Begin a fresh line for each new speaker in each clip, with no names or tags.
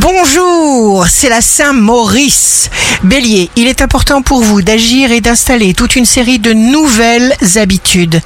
Bonjour, c'est la Saint-Maurice. Bélier, il est important pour vous d'agir et d'installer toute une série de nouvelles habitudes.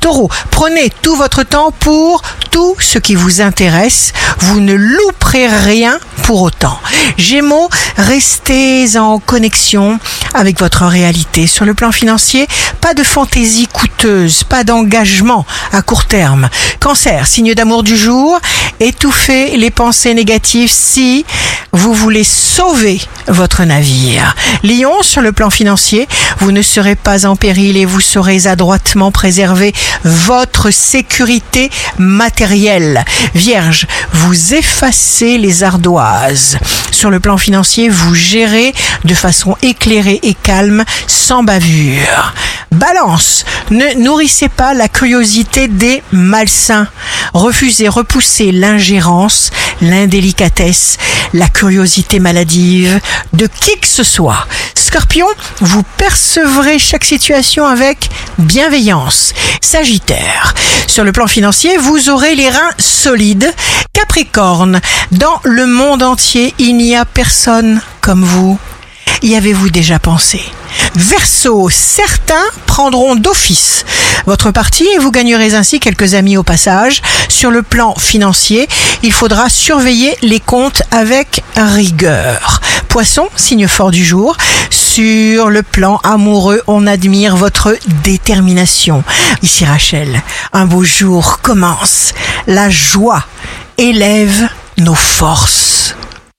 Taureau, prenez tout votre temps pour tout ce qui vous intéresse. Vous ne louperez rien pour autant. Gémeaux, restez en connexion avec votre réalité. Sur le plan financier, pas de fantaisie coûteuse, pas d'engagement à court terme. Cancer, signe d'amour du jour, étouffez les pensées négatives si vous voulez sauver votre navire. Lion, sur le plan financier, vous ne serez pas en péril et vous saurez adroitement préserver votre sécurité matérielle. Vierge, vous effacez les ardoises. Sur le plan financier, vous gérez de façon éclairée et calme, sans bavure. Balance, ne nourrissez pas la curiosité des malsains. Refusez, repoussez l'ingérence, l'indélicatesse, la curiosité maladive de qui que ce soit. Scorpion, vous percevrez chaque situation avec bienveillance. Sagittaire, sur le plan financier, vous aurez les reins solides. Capricorne, dans le monde entier, il n'y a personne comme vous. Y avez-vous déjà pensé? Verseau, certains prendront d'office votre parti et vous gagnerez ainsi quelques amis au passage. Sur le plan financier, il faudra surveiller les comptes avec rigueur. Poisson, signe fort du jour. Sur le plan amoureux, on admire votre détermination. Ici Rachel, un beau jour commence. La joie élève nos forces.